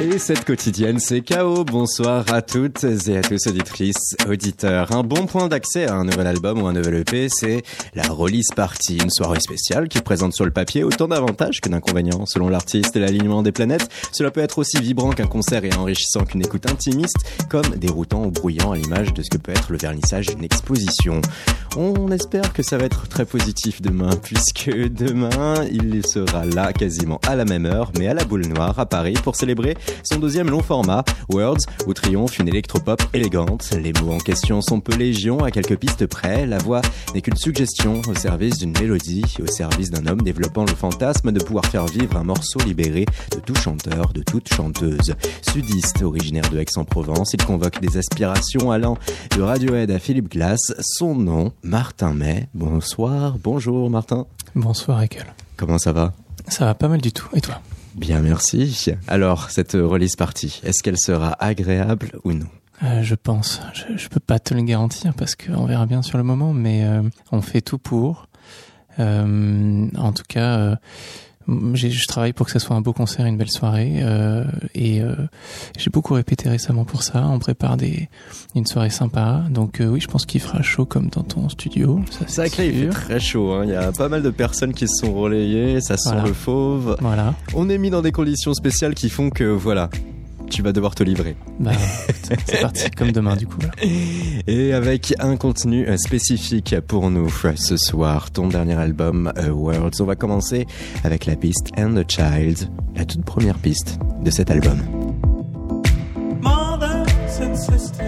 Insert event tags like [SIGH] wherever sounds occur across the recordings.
Et cette quotidienne, c'est KO. Bonsoir à toutes et à tous, auditrices, auditeurs. Un bon point d'accès à un nouvel album ou un nouvel EP, c'est la release party, une soirée spéciale qui présente sur le papier autant d'avantages que d'inconvénients. Selon l'artiste et l'alignement des planètes, cela peut être aussi vibrant qu'un concert et enrichissant qu'une écoute intimiste, comme déroutant ou bruyant à l'image de ce que peut être le vernissage d'une exposition. On espère que ça va être très positif demain, [LAUGHS] puisque demain, il sera là quasiment à la même heure, mais à la boule noire à Paris pour célébrer son deuxième long format, Words, où triomphe une électropop élégante. Les mots en question sont peu légion, à quelques pistes près. La voix n'est qu'une suggestion au service d'une mélodie, au service d'un homme développant le fantasme de pouvoir faire vivre un morceau libéré de tout chanteur, de toute chanteuse. Sudiste, originaire de Aix-en-Provence, il convoque des aspirations allant de Radiohead à Philippe Glass. Son nom, Martin May. Bonsoir, bonjour Martin. Bonsoir Ekel. Comment ça va? Ça va pas mal du tout. Et toi? Bien, merci. Alors, cette release partie, est-ce qu'elle sera agréable ou non? Euh, je pense. Je, je peux pas te le garantir parce qu'on verra bien sur le moment, mais euh, on fait tout pour. Euh, en tout cas, je travaille pour que ce soit un beau concert, une belle soirée, euh, et euh, j'ai beaucoup répété récemment pour ça. On prépare des une soirée sympa, donc oui, je pense qu'il fera chaud comme dans ton studio. Ça, c'est vrai il fait très chaud. Hein. Il y a pas mal de personnes qui se sont relayées, ça sent le fauve. Voilà. On est mis dans des conditions spéciales qui font que voilà, tu vas devoir te livrer. Bah, c'est parti comme demain du coup. [LAUGHS] Et avec un contenu euh, spécifique pour nous ce soir, ton dernier album uh, Worlds, on va commencer avec la piste And the Child, la toute première piste de cet album. Mothers and sisters.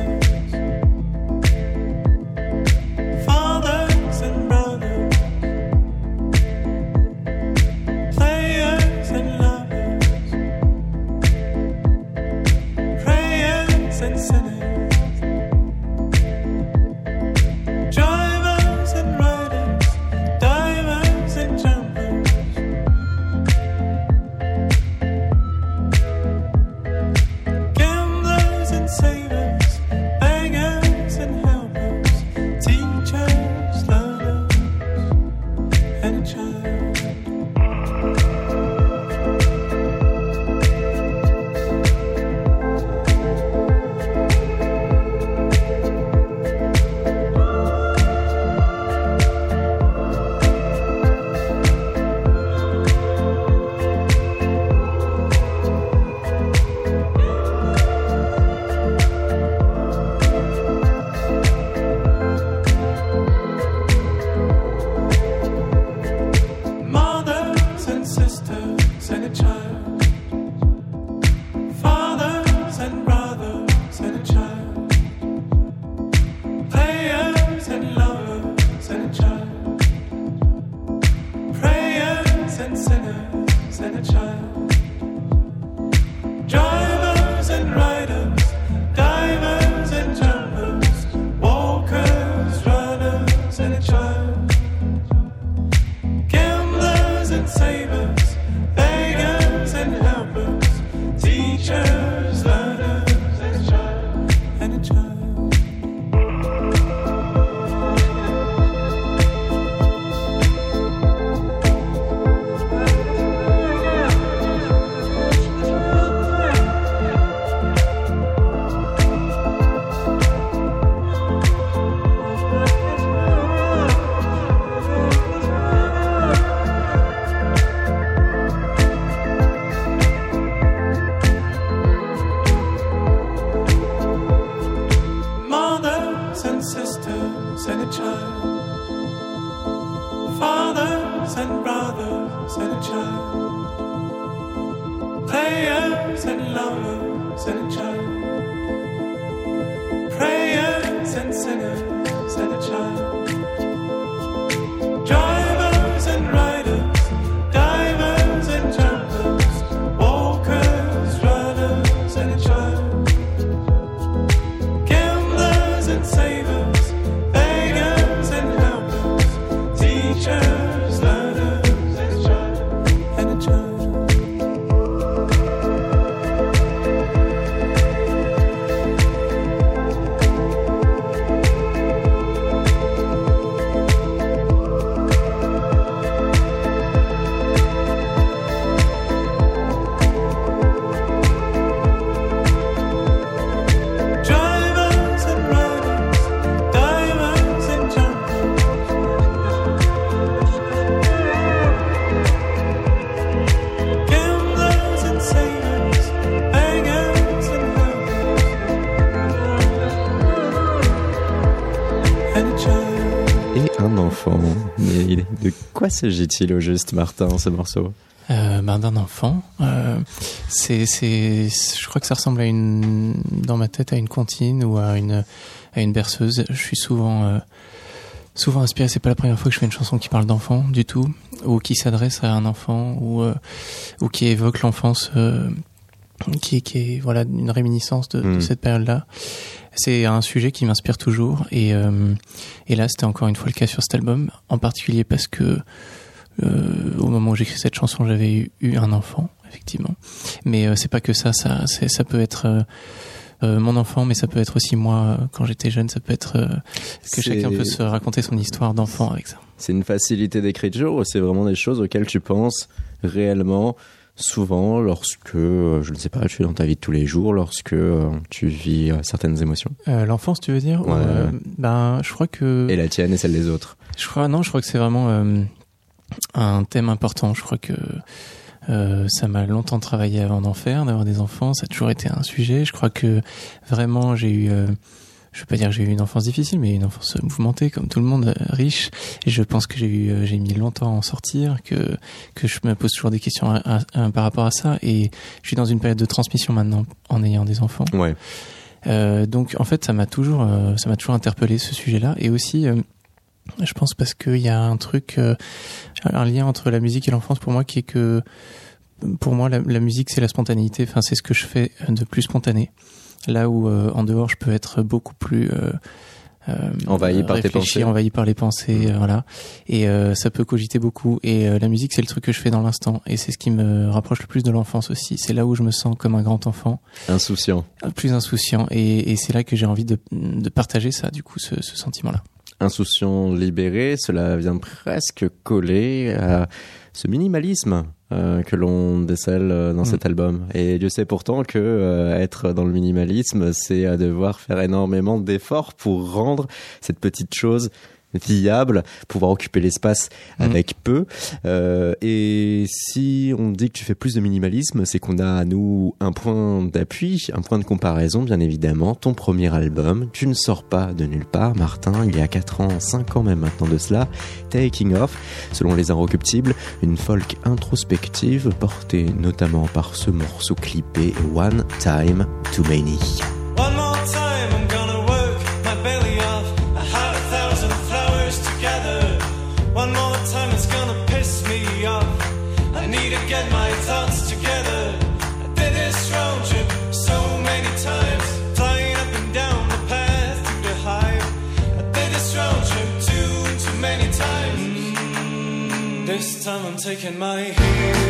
Quoi s'agit-il au juste, Martin, ce morceau? Euh, ben, d'un enfant. Euh, c'est, c'est, je crois que ça ressemble à une, dans ma tête, à une comptine ou à une, à une berceuse. Je suis souvent, euh, souvent inspiré. C'est pas la première fois que je fais une chanson qui parle d'enfant du tout, ou qui s'adresse à un enfant, ou, euh, ou qui évoque l'enfance, euh, qui, qui est voilà une réminiscence de, de Mm. cette période-là. C'est un sujet qui m'inspire toujours, et, euh, et là c'était encore une fois le cas sur cet album, en particulier parce que euh, au moment où j'écris cette chanson, j'avais eu, eu un enfant, effectivement. Mais euh, c'est pas que ça, ça, ça peut être euh, euh, mon enfant, mais ça peut être aussi moi euh, quand j'étais jeune. Ça peut être euh, que chacun peut se raconter son histoire d'enfant avec ça. C'est une facilité d'écriture ou c'est vraiment des choses auxquelles tu penses réellement souvent lorsque, euh, je ne sais pas, tu es dans ta vie de tous les jours, lorsque euh, tu vis euh, certaines émotions Euh, l'enfance, tu veux dire? Ou, Ouais. euh, Ben, je crois que Et la tienne et celle des autres je crois non, je crois que c'est vraiment euh, un thème important. Je crois que ça m'a longtemps travaillé avant d'en faire, d'avoir des enfants. Ça a toujours été un sujet. Je crois que vraiment j'ai eu, je veux pas dire que j'ai eu une enfance difficile, mais une enfance mouvementée comme tout le monde, euh, riche. Et je pense que j'ai eu, euh, j'ai mis longtemps à en sortir, que que je me pose toujours des questions à- à- à- par rapport à ça. Et je suis dans une période de transmission maintenant en ayant des enfants. Ouais. Euh, donc en fait, ça m'a toujours, euh, ça m'a toujours interpellé ce sujet-là, et aussi, euh, je pense parce qu'il y a un truc, un lien entre la musique et l'enfance pour moi qui est que, pour moi, la, la musique c'est la spontanéité. Enfin, c'est ce que je fais de plus spontané. Là où euh, en dehors, je peux être beaucoup plus euh, euh, Envahi par tes pensées. envahi par les pensées, euh, voilà. Et euh, ça peut cogiter beaucoup. Et euh, la musique, c'est le truc que je fais dans l'instant, et c'est ce qui me rapproche le plus de l'enfance aussi. C'est là où je me sens comme un grand enfant Insouciant. plus insouciant et, et c'est là que j'ai envie de, de partager ça du coup ce, ce sentiment là Insouciant libéré, cela vient presque coller à ce minimalisme euh, que l'on décèle euh, dans Mm. cet album. Et Dieu sait pourtant que euh, être dans le minimalisme, c'est à devoir faire énormément d'efforts pour rendre cette petite chose viable, pouvoir occuper l'espace Mm. avec peu. Euh, et si on dit que tu fais plus de minimalisme, c'est qu'on a à nous un point d'appui, un point de comparaison, bien évidemment. Ton premier album, tu ne sors pas de nulle part, Martin, il y a 4 ans, 5 ans même maintenant de cela, Taking Off, selon les Inrecuptibles, une folk introspective portée notamment par ce morceau clippé One Time Too Many. Taking my heels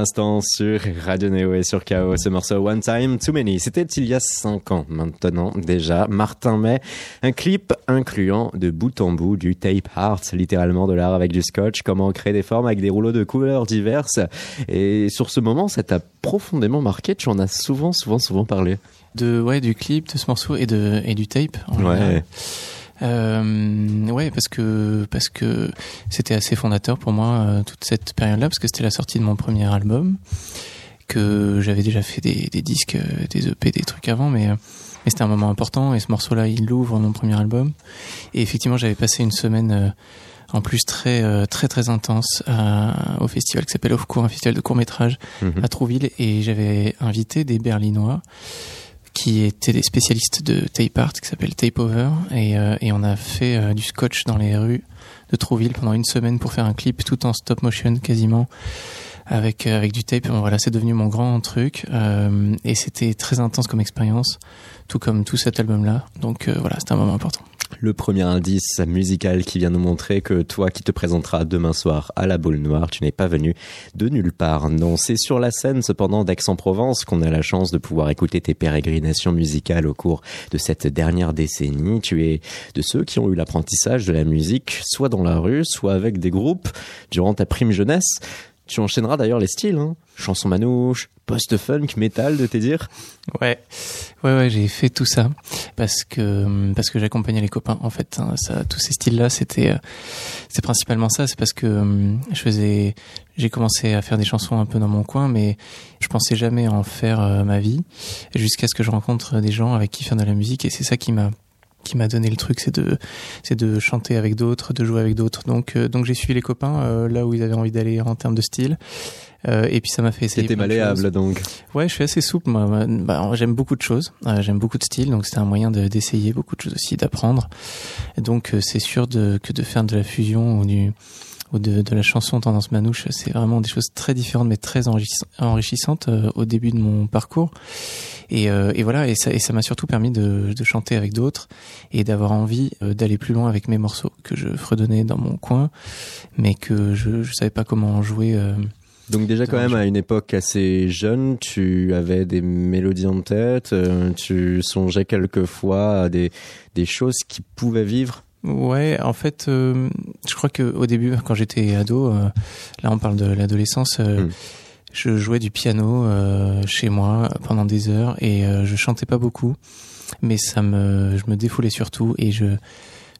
l'instant sur Radio Neo et sur KO, ce morceau One Time Too Many. C'était il y a cinq ans maintenant déjà. Martin May, un clip incluant de bout en bout du tape art, littéralement de l'art avec du scotch, comment créer des formes avec des rouleaux de couleurs diverses. Et sur ce moment, ça t'a profondément marqué. Tu en as souvent, souvent, souvent parlé. De ouais du clip, de ce morceau et de et du tape. en général. Euh, ouais, parce que parce que c'était assez fondateur pour moi euh, toute cette période-là, parce que c'était la sortie de mon premier album, que j'avais déjà fait des, des disques, euh, des EP, des trucs avant, mais euh, mais c'était un moment important et ce morceau-là, il ouvre mon premier album. Et effectivement, j'avais passé une semaine en plus très très très intense à- au festival qui s'appelle Off Court, un festival de court métrage Mhm. à Trouville, et j'avais invité des Berlinois qui étaient des spécialistes de tape art qui s'appelle Tape Over et, euh, et on a fait euh, du scotch dans les rues de Trouville pendant une semaine pour faire un clip tout en stop motion quasiment avec euh, avec du tape. Bon, voilà c'est devenu mon grand truc euh, et c'était très intense comme expérience tout comme tout cet album là donc voilà c'était un moment important Le premier indice musical qui vient nous montrer que toi qui te présenteras demain soir à la boule noire, tu n'es pas venu de nulle part. Non, c'est sur la scène cependant d'Aix-en-Provence qu'on a la chance de pouvoir écouter tes pérégrinations musicales au cours de cette dernière décennie. Tu es de ceux qui ont eu l'apprentissage de la musique, soit dans la rue, soit avec des groupes, durant ta prime jeunesse. Tu enchaîneras d'ailleurs les styles, hein. Chanson manouche, post-funk, métal, de tes dires. Ouais, ouais, ouais, j'ai fait tout ça parce que parce que j'accompagnais les copains. En fait, hein, ça, tous ces styles-là, c'était euh, c'est principalement ça. C'est parce que euh, je faisais, j'ai commencé à faire des chansons un peu dans mon coin, mais je pensais jamais en faire euh, ma vie jusqu'à ce que je rencontre des gens avec qui faire de la musique. Et c'est ça qui m'a qui m'a donné le truc, c'est de c'est de chanter avec d'autres, de jouer avec d'autres. Donc donc j'ai suivi les copains là où ils avaient envie d'aller en termes de style. Euh, et puis ça m'a fait essayer. C'était malléable donc. Ouais, je suis assez souple. Moi, bah, j'aime beaucoup de choses. Euh, j'aime beaucoup de styles, donc c'était un moyen de- d'essayer beaucoup de choses aussi, d'apprendre. Donc, euh, c'est sûr de, que de faire de la fusion ou du ou de, de la chanson tendance manouche, c'est vraiment des choses très différentes mais très enrichiss- enrichissantes au début de mon parcours. Et, et voilà, et ça et ça m'a surtout permis de, de chanter avec d'autres et d'avoir envie d'aller plus loin avec mes morceaux que je fredonnais dans mon coin, mais que je je savais pas comment jouer. Donc déjà quand même à une époque assez jeune, tu avais des mélodies en tête, euh, tu songeais quelquefois à des, des choses qui pouvaient vivre. Ouais, en fait, euh, je crois que au début, quand j'étais ado, euh, là on parle de l'adolescence, euh, Mm. je jouais du piano chez moi pendant des heures et je chantais pas beaucoup, mais ça me, je me défoulais surtout et je,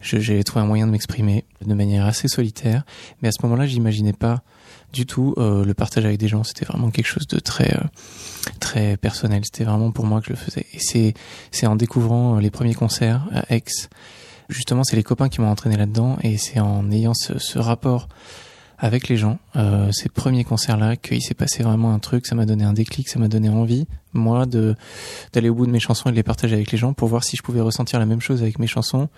je- j'ai trouvé un moyen de m'exprimer de manière assez solitaire. Mais à ce moment-là, j'imaginais pas du tout euh, le partage avec des gens. C'était vraiment quelque chose de très, euh, très personnel. C'était vraiment pour moi que je le faisais. Et c'est, c'est en découvrant euh, les premiers concerts à Aix justement, c'est les copains qui m'ont entraîné là-dedans et c'est en ayant ce, ce rapport avec les gens, euh, ces premiers concerts-là, qu'il s'est passé vraiment un truc, ça m'a donné un déclic, ça m'a donné envie, moi, de d'aller au bout de mes chansons et de les partager avec les gens pour voir si je pouvais ressentir la même chose avec mes chansons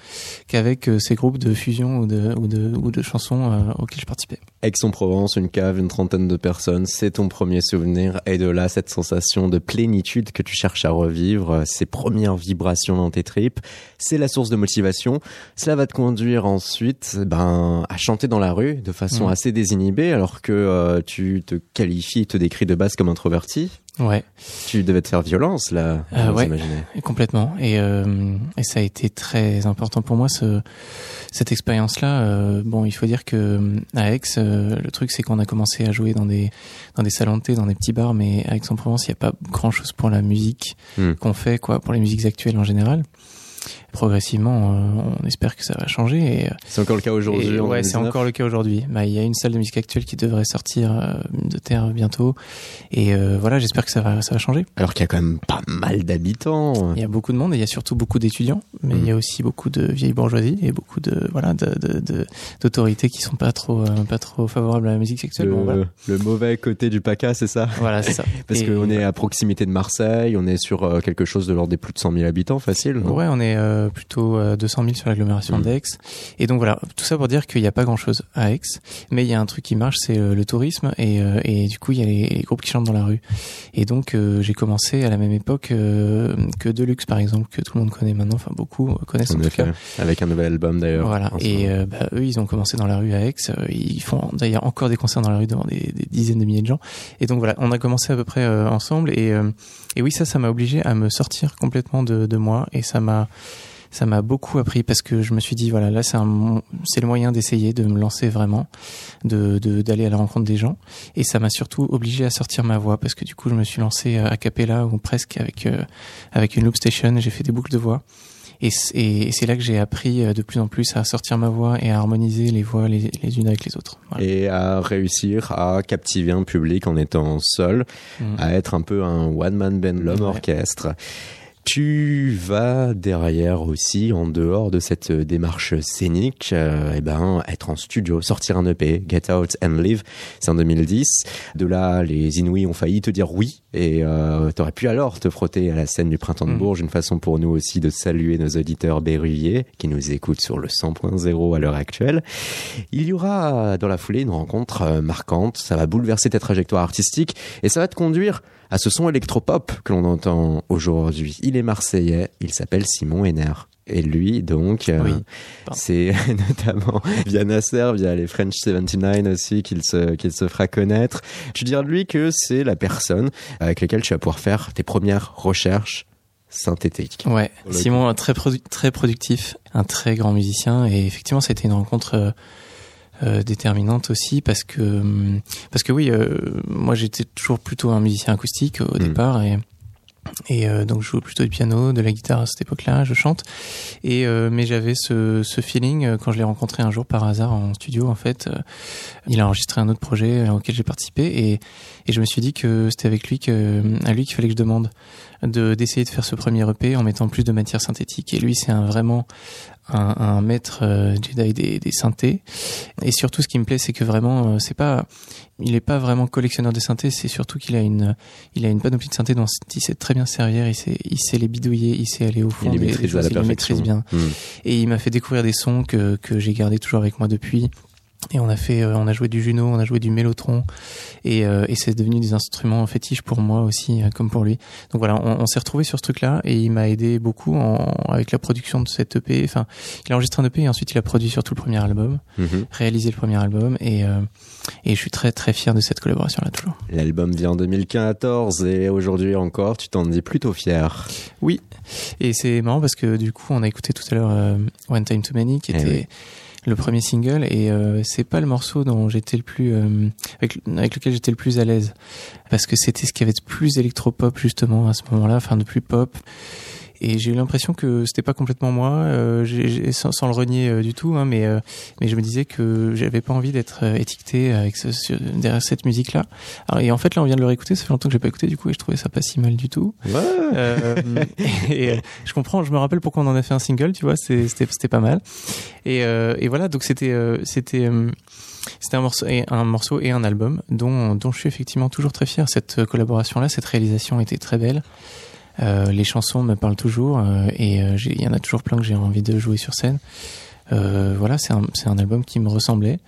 qu'avec euh, ces groupes de fusion ou de ou de ou de chansons euh, auxquels je participais. Aix-en-Provence, une cave, une trentaine de personnes, c'est ton premier souvenir. Et de là, cette sensation de plénitude que tu cherches à revivre, ces premières vibrations dans tes tripes, c'est la source de motivation. Cela va te conduire ensuite ben, à chanter dans la rue de façon assez désinhibée, alors que euh, tu te qualifies, te décris de base comme introverti. Ouais. Tu devais te faire violence, là, Euh, vous ouais. Complètement. Et, euh, et ça a été très important pour moi ce, cette expérience-là. Euh, bon, il faut dire que à Aix, euh, le truc c'est qu'on a commencé à jouer dans des dans des salons de thé, dans des petits bars, mais à Aix-en-Provence, il n'y a pas grand-chose pour la musique Hmm. qu'on fait, quoi, pour les musiques actuelles en général. Progressivement, euh, on espère que ça va changer. Et, euh, C'est encore le cas aujourd'hui. ouais, c'est 2019. encore le cas aujourd'hui. Bah, il y a une salle de musique actuelle qui devrait sortir euh, de terre bientôt. Et euh, voilà, j'espère que ça va ça va changer. Alors qu'il y a quand même pas mal d'habitants. Il y a beaucoup de monde et il y a surtout beaucoup d'étudiants, mais il y a aussi beaucoup de vieilles bourgeoisies et beaucoup de voilà de de- de- d'autorités qui sont pas trop pas trop favorables à la musique sexuelle. Le, Bon, voilà, le mauvais côté du PACA, c'est ça? Voilà c'est ça. [LAUGHS] Parce qu'on est à proximité de Marseille, on est sur quelque chose de l'ordre des plus de 100 000 habitants, facile. Ouais, on est mais euh, plutôt euh, 200 000 sur l'agglomération Mm. d'Aix. Et donc voilà, tout ça pour dire qu'il n'y a pas grand-chose à Aix, mais il y a un truc qui marche, c'est euh, le tourisme, et, euh, et du coup il y a les, les groupes qui chantent dans la rue. Et donc euh, j'ai commencé à la même époque euh, que Deluxe par exemple, que tout le monde connaît maintenant, enfin beaucoup euh, connaissent en, En tout effet, cas. avec un nouvel album d'ailleurs. Voilà. Et euh, bah, eux, ils ont commencé dans la rue à Aix. Euh, Ils font d'ailleurs encore des concerts dans la rue devant des, des dizaines de milliers de gens. Et donc voilà, on a commencé à peu près euh, ensemble. Et, euh, et oui, ça, ça m'a obligé à me sortir complètement de, de moi. Et ça m'a ça m'a beaucoup appris parce que je me suis dit voilà là c'est c'est le moyen d'essayer de me lancer vraiment de de- d'aller à la rencontre des gens et ça m'a surtout obligé à sortir ma voix parce que du coup je me suis lancé euh, a cappella ou presque avec euh, avec une loop station j'ai fait des boucles de voix et c'est là que j'ai appris euh, de plus en plus à sortir ma voix et à harmoniser les voix les, les unes avec les autres Voilà. Et à réussir à captiver un public en étant seul, Mm. à être un peu un one-man band, l'homme Ouais. orchestre. Tu vas derrière aussi, en dehors de cette démarche scénique, euh, eh ben, être en studio, sortir un EP, Get Out and Live, c'est en 2010. De là, les Inouïs ont failli te dire oui, et euh, t'aurais pu alors te frotter à la scène du Printemps de Mhm. Bourges, une façon pour nous aussi de saluer nos auditeurs berruyers qui nous écoutent sur le 100.0 à l'heure actuelle. Il y aura dans la foulée une rencontre euh, marquante, ça va bouleverser ta trajectoire artistique, et ça va te conduire à ce son électropop que l'on entend aujourd'hui. Il est marseillais, il s'appelle Simon Henner. Et lui, donc, euh, Oui. C'est [LAUGHS] notamment via Nasser, via les French 79 aussi qu'il se, qu'il se fera connaître. Tu diras de lui que c'est la personne avec laquelle tu vas pouvoir faire tes premières recherches synthétiques. Ouais, Simon, très, produ- très productif, un très grand musicien, et effectivement, ça a été une rencontre euh, déterminante aussi parce que hum, parce que oui, euh, moi j'étais toujours plutôt un musicien acoustique au Mm. départ et et euh, donc je joue plutôt du piano, de la guitare à cette époque-là, je chante. Et euh, mais j'avais ce, ce feeling euh, quand je l'ai rencontré un jour par hasard en studio. En fait, il a enregistré un autre projet auquel j'ai participé et et je me suis dit que c'était avec lui que à lui qu'il fallait que je demande de d'essayer de faire ce premier EP en mettant plus de matière synthétique. Et lui, c'est un vraiment un, un maître euh, Jedi des, des synthés. Et surtout, ce qui me plaît, c'est que vraiment, euh, c'est pas, il est pas vraiment collectionneur de synthés. C'est surtout qu'il a une, il a une panoplie de synthés dont il sait très bien servir. Il sait, il sait les bidouiller. Il sait aller au fond Il les des, des maîtrise à choses. la Il les maîtrise bien. Hmm. Et il m'a fait découvrir des sons que, que j'ai gardés toujours avec moi depuis. Et on a fait, euh, on a joué du Juno, on a joué du Mélotron, et, euh, et c'est devenu des instruments fétiches pour moi aussi, euh, comme pour lui. Donc voilà, on, on s'est retrouvé sur ce truc-là, et il m'a aidé beaucoup en, avec la production de cet EP. Enfin, il a enregistré un EP et ensuite il a produit sur tout le premier album, Mhm. réalisé le premier album, et euh, et je suis très très fier de cette collaboration-là toujours. L'album vient en 2014 et aujourd'hui encore, tu t'en dis plutôt fier. Oui, et c'est marrant parce que du coup, on a écouté tout à l'heure euh, One Time Too Many, qui Eh était oui. Le premier single, et euh, c'est pas le morceau dont j'étais le plus euh, avec, lequel j'étais le plus à l'aise, parce que c'était ce qui avait de plus électropop justement à ce moment-là, enfin de plus pop. Et j'ai eu l'impression que c'était pas complètement moi, euh, sans, sans le renier euh, du tout, hein, mais euh, mais je me disais que j'avais pas envie d'être étiqueté avec ce, sur- derrière cette musique-là. Alors, Et en fait, là, on vient de le réécouter, ça fait longtemps que j'ai pas écouté, du coup, et je trouvais ça pas si mal du tout. Ouais. [LAUGHS] Et je comprends, je me rappelle pourquoi on en a fait un single, tu vois, c'était c'était pas mal. Et, et voilà, donc c'était c'était c'était un morceau et un morceau et un album dont dont je suis effectivement toujours très fier. Cette collaboration là, cette réalisation était très belle. Euh, les chansons me parlent toujours euh, et euh, il y en a toujours plein que j'ai envie de jouer sur scène. Euh, voilà, c'est un album qui me ressemblait,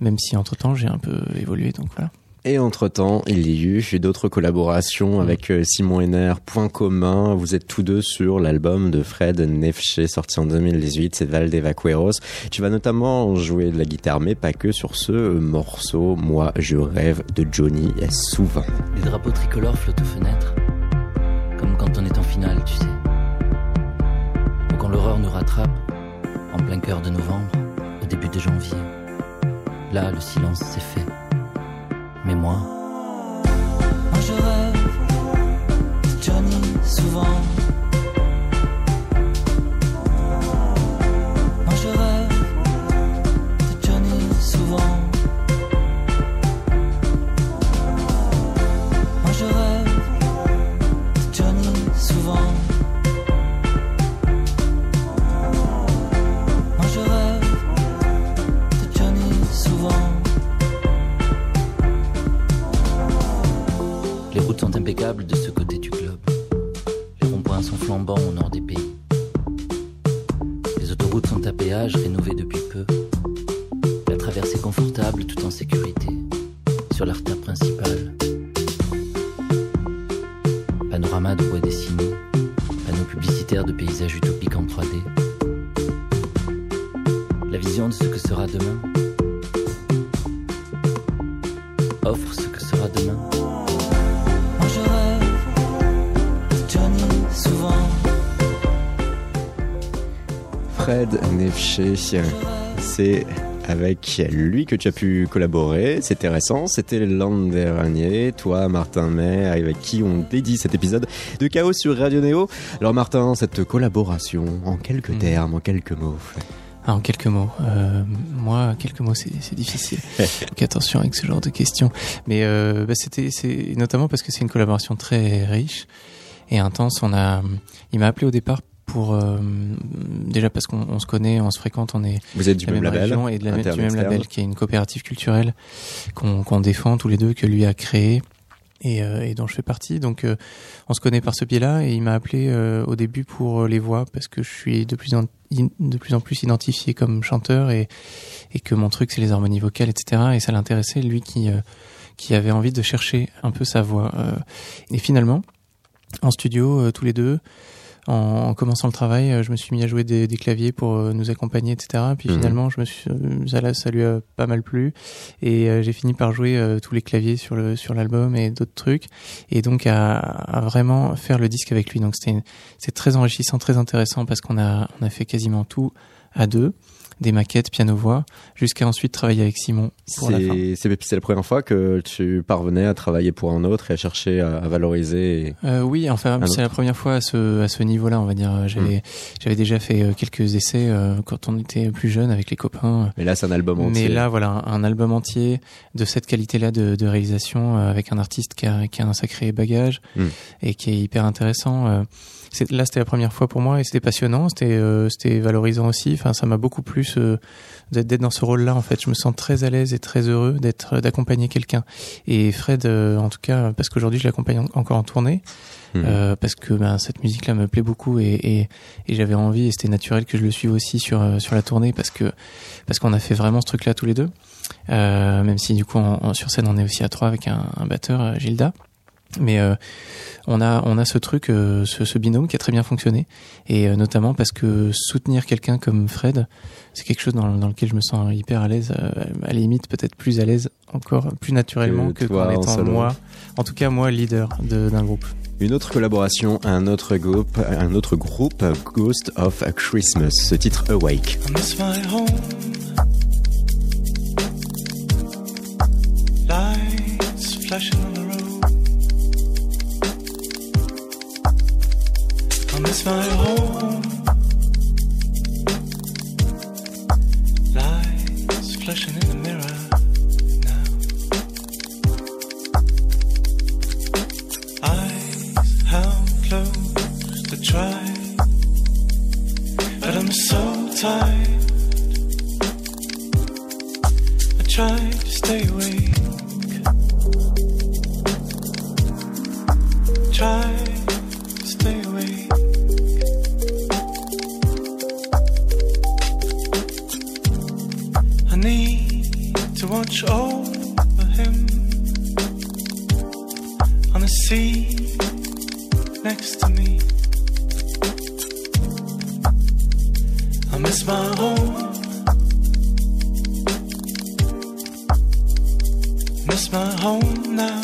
même si entre temps j'ai un peu évolué. Donc voilà. Et entre-temps, il y a eu d'autres collaborations avec euh, Simon Henner. Point commun, vous êtes tous deux sur l'album de Fred Nefché sorti en 2018, c'est Val Vaqueros. Tu vas notamment jouer de la guitare, mais pas que sur ce morceau. Moi, je rêve de Johnny souvent. Les drapeaux tricolores flottent aux fenêtres, quand on est en finale, tu sais. Ou quand l'horreur nous rattrape, en plein cœur de novembre, au début de janvier. Là, le silence s'est fait. Mais moi, moi je rêve Johnny souvent. Les sont impeccables de ce côté du globe. Les ronds-points sont flambants au nord des pays. voyage rénové depuis peu. La traversée confortable tout en sécurité. Sur l'artère principale. Panorama de bois dessiné. Panneaux publicitaires de paysages utopiques en 3D. La vision de ce que sera demain. Offre ce Fred Nefché, c'est avec lui que tu as pu collaborer. C'était récent, c'était l'an dernier. Toi, Martin May, avec qui on dédie cet épisode de Chaos sur Radio Néo. Alors Martin, cette collaboration, en quelques Mhm. termes, en quelques mots. Ah, en quelques mots. Euh, moi, quelques mots, c'est c'est difficile. [LAUGHS] Donc attention avec ce genre de questions. Mais euh, bah, c'était, c'est notamment parce que c'est une collaboration très riche et intense. On a, il m'a appelé au départ pour euh, déjà parce qu'on on se connaît, on se fréquente, on est Vous êtes du même même label, région et de la même, du même label qui est une coopérative culturelle qu'on défend tous les deux, que lui a créé et, euh, et dont je fais partie. Donc euh, on se connaît par ce biais-là et il m'a appelé euh, au début pour les voix parce que je suis de plus en, de plus en plus identifié comme chanteur et, et que mon truc c'est les harmonies vocales, etc. Et ça l'intéressait, lui qui, qui avait envie de chercher un peu sa voix. et finalement, en studio, tous les deux, en, en commençant le travail, euh, je me suis mis à jouer des, des claviers pour euh, nous accompagner, etc. Puis Mhm. finalement, je me suis, euh, ça, ça lui a pas mal plu, et euh, j'ai fini par jouer euh, tous les claviers sur le sur l'album et d'autres trucs, et donc à, à vraiment faire le disque avec lui. Donc c'était c'est très enrichissant, très intéressant parce qu'on a on a fait quasiment tout à deux, des maquettes piano-voix, jusqu'à ensuite travailler avec Simon pour la fin. C'est la première fois que tu parvenais à travailler pour un autre et à chercher à, à valoriser. Euh, oui, enfin c'est la première fois à ce à ce niveau-là, on va dire. J'avais j'avais déjà fait euh, quelques essais euh, quand on était plus jeune avec les copains. Mais là, c'est un album entier. Mais là, voilà, un, album entier de cette qualité-là de, de réalisation avec un artiste qui a, qui a un sacré bagage Mm. et qui est hyper intéressant. C'est- là, c'était la première fois pour moi et c'était passionnant, c'était euh, c'était valorisant aussi. Enfin, ça m'a beaucoup plus euh, d'être dans ce rôle-là. En fait, je me sens très à l'aise et très heureux d'être d'accompagner quelqu'un. Et Fred, euh, en tout cas, parce qu'aujourd'hui, je l'accompagne en- encore en tournée. Euh, parce que ben, cette musique-là me plaît beaucoup et, et, et j'avais envie et c'était naturel que je le suive aussi sur euh, sur la tournée parce que parce qu'on a fait vraiment ce truc-là tous les deux. Euh, même si du coup en- sur scène on est aussi à trois avec un, un batteur euh, Gilda. Mais euh, on a on a ce truc, euh, ce, ce binôme qui a très bien fonctionné et euh, notamment parce que soutenir quelqu'un comme Fred, c'est quelque chose dans, dans lequel je me sens hyper à l'aise, euh, à la limite peut-être plus à l'aise encore plus naturellement Que que, toi, qu'en en étant solo. moi, en tout cas moi leader de- d'un groupe. Une autre collaboration, un autre groupe, un autre groupe, Ghost of Christmas, ce titre Awake. I miss my home. Lights flashing I miss my home. Lights flashing in the mirror now. Eyes held closed to try. But I'm so tired. I try to stay awake. Try need to watch over him on the seat next to me. I miss my home. Miss my home now.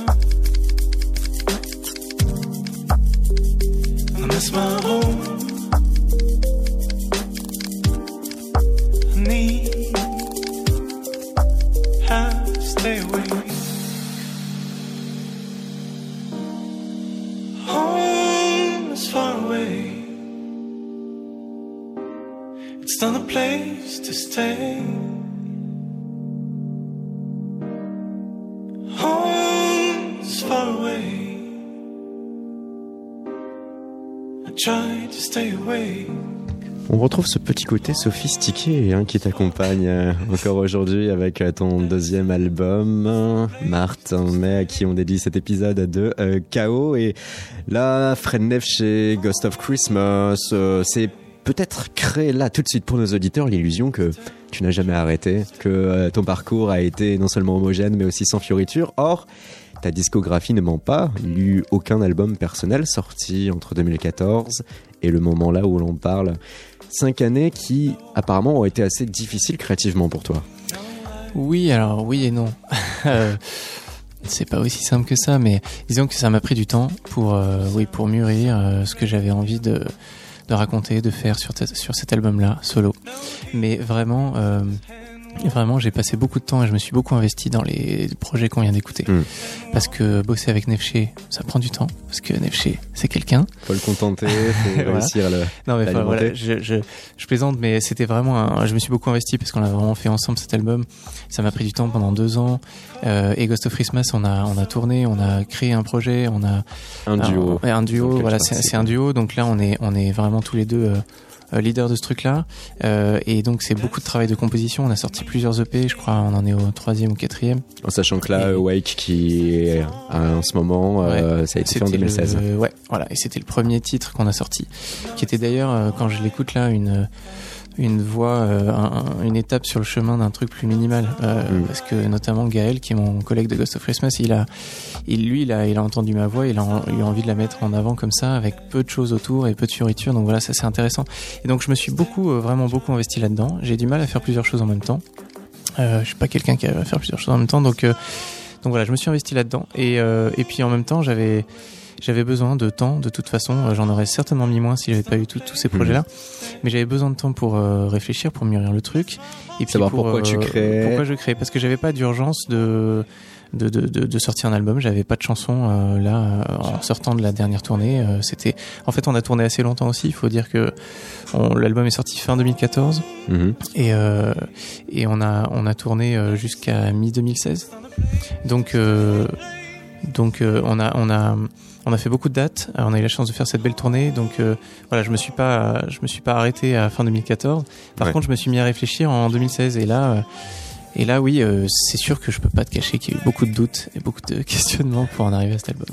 Ce petit côté sophistiqué hein, qui t'accompagne euh, encore aujourd'hui avec euh, ton deuxième album, euh, Martin May, à qui on dédie cet épisode de euh, KO. Et là, Fred Neff chez Ghost of Christmas, c'est peut-être créer là tout de suite pour nos auditeurs l'illusion que tu n'as jamais arrêté, que ton parcours a été non seulement homogène mais aussi sans fioriture. Or, ta discographie ne ment pas. Il n'y a eu aucun album personnel sorti entre 2014 et le moment là où l'on parle. Cinq années qui apparemment ont été assez difficiles créativement pour toi. Oui, alors oui et non. [LAUGHS] Euh, c'est pas aussi simple que ça, mais disons que ça m'a pris du temps pour, euh, oui, pour mûrir euh, ce que j'avais envie de, de raconter, de faire sur, sur cet album-là, solo. Mais vraiment, vraiment, j'ai passé beaucoup de temps et je me suis beaucoup investi dans les projets qu'on vient d'écouter. Mm. Parce que bosser avec Nefché, ça prend du temps. Parce que Nefché, c'est quelqu'un. Faut le contenter, faut Voilà. [LAUGHS] réussir à le. Non mais enfin, voilà, je, je, je plaisante, mais c'était vraiment, un, je me suis beaucoup investi parce qu'on a vraiment fait ensemble cet album. Ça m'a pris du temps pendant deux ans. Euh, et Ghost of Christmas, on a, on a tourné, on a créé un projet, on a Un duo. un, ouais, un duo. Voilà, c'est un duo. Donc là, on est, on est vraiment tous les deux. Euh, euh, leader de ce truc-là, Euh, et donc c'est beaucoup de travail de composition. On a sorti plusieurs EP, je crois, on en est au troisième ou quatrième. En sachant que là, Et- Wake qui est en ce moment, euh, ça a été fait en C'était 2016. le- ouais, voilà, et c'était le premier titre qu'on a sorti, qui était d'ailleurs, euh, quand je l'écoute là, une une voix, euh, un- un- une étape sur le chemin d'un truc plus minimal, euh, Mm. parce que notamment Gaël, qui est mon collègue de Ghost of Christmas, il a, il lui, il a, il a entendu ma voix, il a en- eu envie de la mettre en avant comme ça, avec peu de choses autour et peu de fioritures, donc voilà, ça c'est intéressant. Et donc je me suis beaucoup, euh, vraiment beaucoup investi là-dedans. J'ai du mal à faire plusieurs choses en même temps. Euh, je suis pas quelqu'un qui arrive à faire plusieurs choses en même temps, donc euh, donc voilà, je me suis investi là-dedans. Et, euh, et puis en même temps, j'avais j'avais besoin de temps. De toute façon, Euh, j'en aurais certainement mis moins si j'avais pas eu tous ces Mhm. projets-là. Mais j'avais besoin de temps pour euh, réfléchir, pour mûrir le truc. Et puis Savoir pour, pourquoi tu crées. Pourquoi je crée Parce que j'avais pas d'urgence de de, de, de, sortir un album. J'avais pas de chanson euh, là euh, en sortant de la dernière tournée. Euh, C'était en fait on a tourné assez longtemps aussi. Il faut dire que l'album est sorti fin 2014 Mhm. et euh, et on a on a tourné euh, jusqu'à mi 2016 donc euh, donc euh, on a on a on a fait beaucoup de dates. Euh, on a eu la chance de faire cette belle tournée. Donc euh, voilà je me suis pas je me suis pas arrêté à fin 2014 par Ouais. contre je me suis mis à réfléchir en 2016 et là euh, et là oui euh, c'est sûr que je peux pas te cacher qu'il y a eu beaucoup de doutes et beaucoup de [LAUGHS] questionnements pour en arriver à cet album.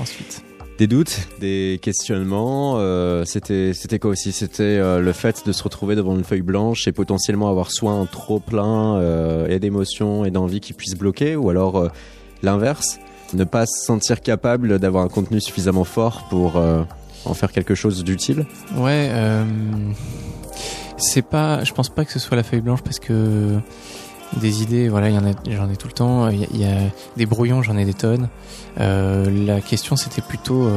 Ensuite. Des doutes, des questionnements. euh, c'était, c'était quoi aussi? C'était euh, le fait de se retrouver devant une feuille blanche et potentiellement avoir soit un trop plein euh, et d'émotions et d'envie qui puissent bloquer, ou alors l'inverse, ne pas se sentir capable d'avoir un contenu suffisamment fort pour euh, en faire quelque chose d'utile. Ouais, euh, c'est pas. Je pense pas que ce soit la feuille blanche parce que des idées, voilà, j'en ai tout le temps. Il y, a- des brouillons, j'en ai des tonnes. Euh, la question, c'était plutôt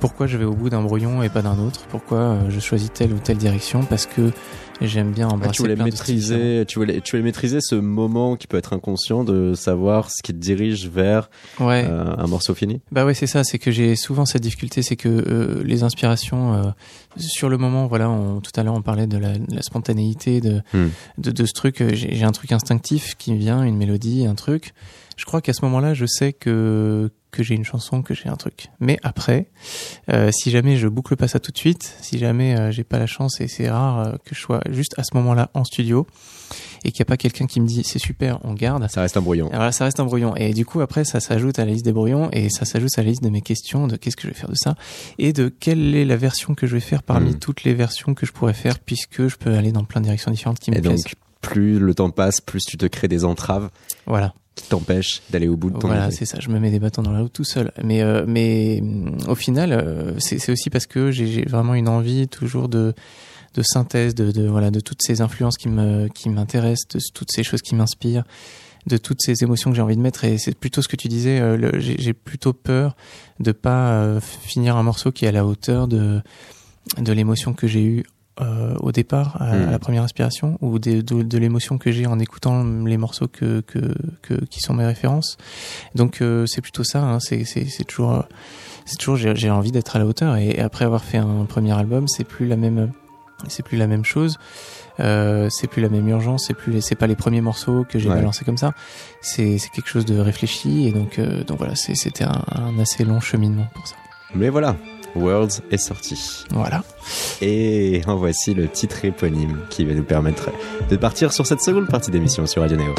pourquoi je vais au bout d'un brouillon et pas d'un autre? Pourquoi je choisis telle ou telle direction? Parce que j'aime bien Ah, embrasser tu voulais plein de maîtriser, tu voulais, tu voulais maîtriser ce moment qui peut être inconscient de savoir ce qui te dirige vers Ouais. euh, un morceau fini? Bah ouais, c'est ça. C'est que j'ai souvent cette difficulté, c'est que euh, les inspirations euh, sur le moment, voilà, on, tout à l'heure on parlait de la, spontanéité, de, Hmm. de de ce truc. J'ai j'ai un truc instinctif qui me vient, une mélodie, un truc. Je crois qu'à ce moment-là, je sais que que j'ai une chanson, que j'ai un truc. Mais après, euh, si jamais je boucle pas ça tout de suite, si jamais euh, j'ai pas la chance et c'est rare euh, que je sois juste à ce moment-là en studio et qu'il n'y a pas quelqu'un qui me dit c'est super, on garde. Ça reste un brouillon. Voilà, ça reste un brouillon. Et du coup, après, ça s'ajoute à la liste des brouillons et ça s'ajoute à la liste de mes questions de qu'est-ce que je vais faire de ça et de quelle est la version que je vais faire parmi Mm. toutes les versions que je pourrais faire puisque je peux aller dans plein de directions différentes qui me Et plaisent. donc, plus le temps passe, plus tu te crées des entraves Voilà, qui t'empêchent d'aller au bout de ton voilà, idée. c'est ça. Je me mets des bâtons dans la roue tout seul. Mais euh, mais mm, au final, euh, c'est aussi parce que j'ai vraiment une envie toujours de de synthèse, de, de voilà, de toutes ces influences qui me qui m'intéressent, de toutes ces choses qui m'inspirent, de toutes ces émotions que j'ai envie de mettre. Et c'est plutôt ce que tu disais. euh, j'ai plutôt peur de pas euh, finir un morceau qui est à la hauteur de de l'émotion que j'ai eue euh, au départ, à, Mm. à la première inspiration, ou des- de, de l'émotion que j'ai en écoutant les morceaux que, que, que qui sont mes références. Donc euh, c'est plutôt ça. Hein, c'est toujours c'est toujours j'ai j'ai envie d'être à la hauteur. Et, et après avoir fait un premier album, c'est plus la même c'est plus la même chose. Euh, c'est plus la même urgence. C'est plus c'est pas les premiers morceaux que j'ai Ouais. balancés comme ça. C'est c'est quelque chose de réfléchi. Et donc donc voilà, c'était un, un assez long cheminement pour ça. Mais voilà, Worlds est sorti. Voilà. Et en voici le titre éponyme qui va nous permettre de partir sur cette seconde partie d'émission sur Radio Néo.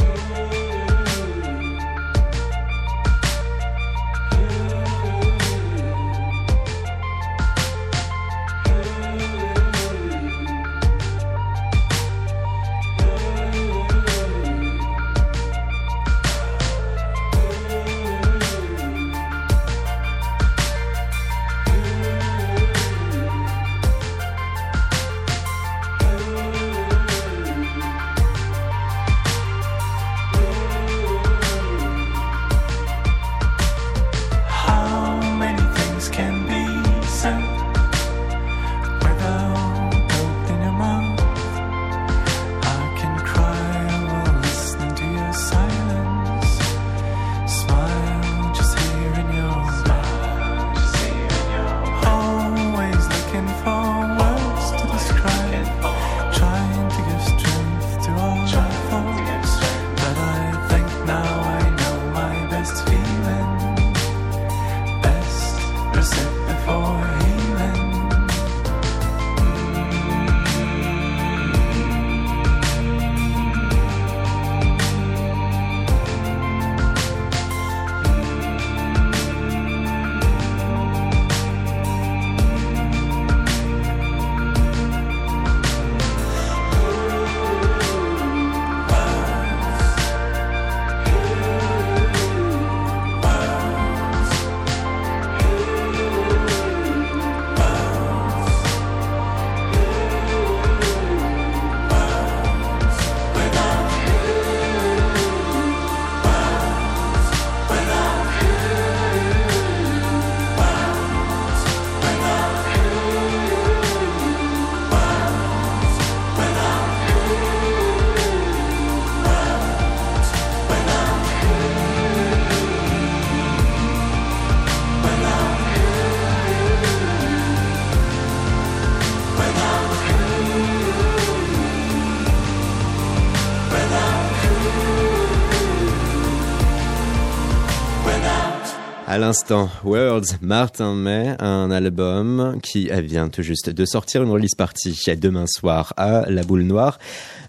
L'instant, Words, Martin May, un album qui vient tout juste de sortir une release party demain soir à La Boule Noire.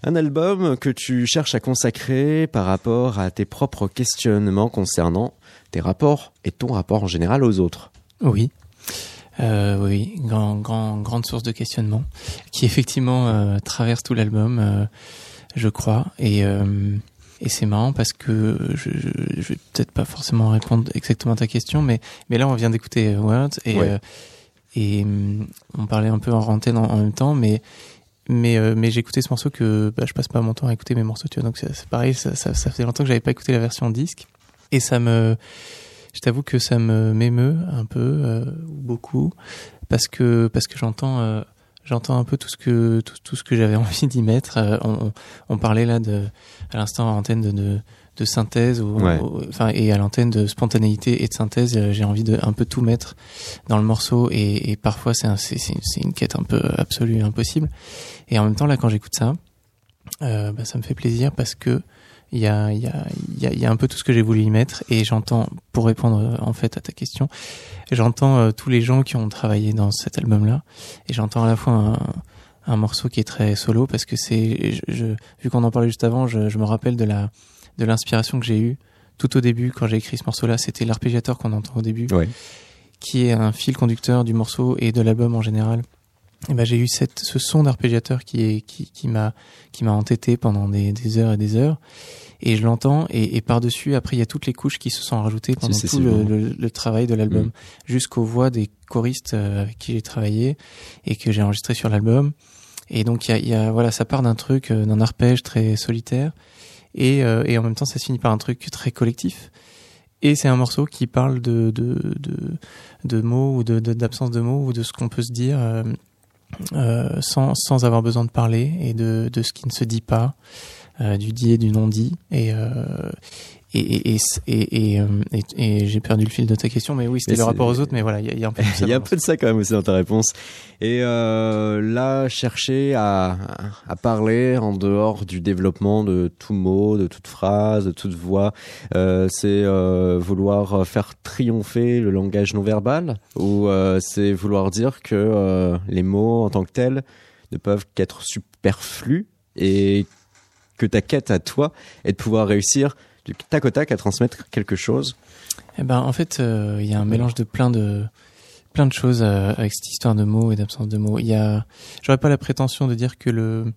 Un album que tu cherches à consacrer par rapport à tes propres questionnements concernant tes rapports et ton rapport en général aux autres. Oui. Euh, oui, grand, grand, grande source de questionnement qui effectivement euh, traverse tout l'album, euh, je crois. Et, et c'est marrant parce que je, je, je vais peut-être pas forcément répondre exactement à ta question, mais, mais là on vient d'écouter Words et, Ouais. euh, et hum, on parlait un peu en antenne en, en même temps, mais mais euh, mais j'ai écouté ce morceau que bah, je passe pas mon temps à écouter mes morceaux, tu vois. Donc c'est pareil, ça, ça, ça fait longtemps que j'avais pas écouté la version disque et ça me je t'avoue que ça me m'émeut un peu euh, ou beaucoup parce que parce que j'entends euh, j'entends un peu tout ce que tout, tout ce que j'avais [LAUGHS] envie d'y mettre Euh, on, on, parlait là de à l'instant à l'antenne de, de de synthèse ou, Ouais. ou- enfin et à l'antenne de spontanéité et de synthèse euh, j'ai envie de un peu tout mettre dans le morceau et, et parfois c'est un- c'est c'est c'est une quête un peu absolue impossible et en même temps là quand j'écoute ça euh, bah, ça me fait plaisir parce que il y a, il y, a, il y, a, il y a un peu tout ce que j'ai voulu y mettre et j'entends, pour répondre euh, en fait à ta question, j'entends euh, tous les gens qui ont travaillé dans cet album-là et j'entends à la fois un, un morceau qui est très solo parce que c'est, je, je- vu qu'on en parlait juste avant, je, je me rappelle de la de l'inspiration que j'ai eue tout au début quand j'ai écrit ce morceau-là, c'était l'arpégiateur qu'on entend au début, Ouais. qui est un fil conducteur du morceau et de l'album en général. Et ben j'ai eu cette, ce son d'arpégiateur qui est qui, qui m'a qui m'a entêté pendant des, des heures et des heures. Et je l'entends et, et par dessus après il y a toutes les couches qui se sont rajoutées pendant tout le, le, le travail de l'album Mm. jusqu'aux voix des choristes euh, avec qui j'ai travaillé et que j'ai enregistré sur l'album. Et donc il y a, il y a voilà ça part d'un truc euh, d'un arpège très solitaire et, euh, et en même temps ça se finit par un truc très collectif. Et c'est un morceau qui parle de de, de, de mots ou de de- d'absence de, mots ou de ce qu'on peut se dire euh, euh, sans, sans avoir besoin de parler et de, ce qui ne se dit pas, euh, du dit et du non dit. Euh, et, et, et, et, et, euh, et- et j'ai perdu le fil de ta question, mais oui, c'était le rapport aux autres, mais voilà, il y, a- il y a un peu [LAUGHS] de ça Il y a un peu de ça quand même aussi dans ta réponse. Et euh, là, chercher à, à parler en dehors du développement de tout mot, de toute phrase, de toute voix, euh, c'est euh, vouloir faire triompher le langage non verbal ou euh, c'est vouloir dire que euh, les mots en tant que tels ne peuvent qu'être superflus et que ta quête à toi est de pouvoir réussir du tac au tac à transmettre quelque chose. Eh ben, en fait, euh, il y a un mélange de plein de plein de choses euh, avec cette histoire de mots et d'absence de mots. Il y a, j'aurais pas la prétention de dire que le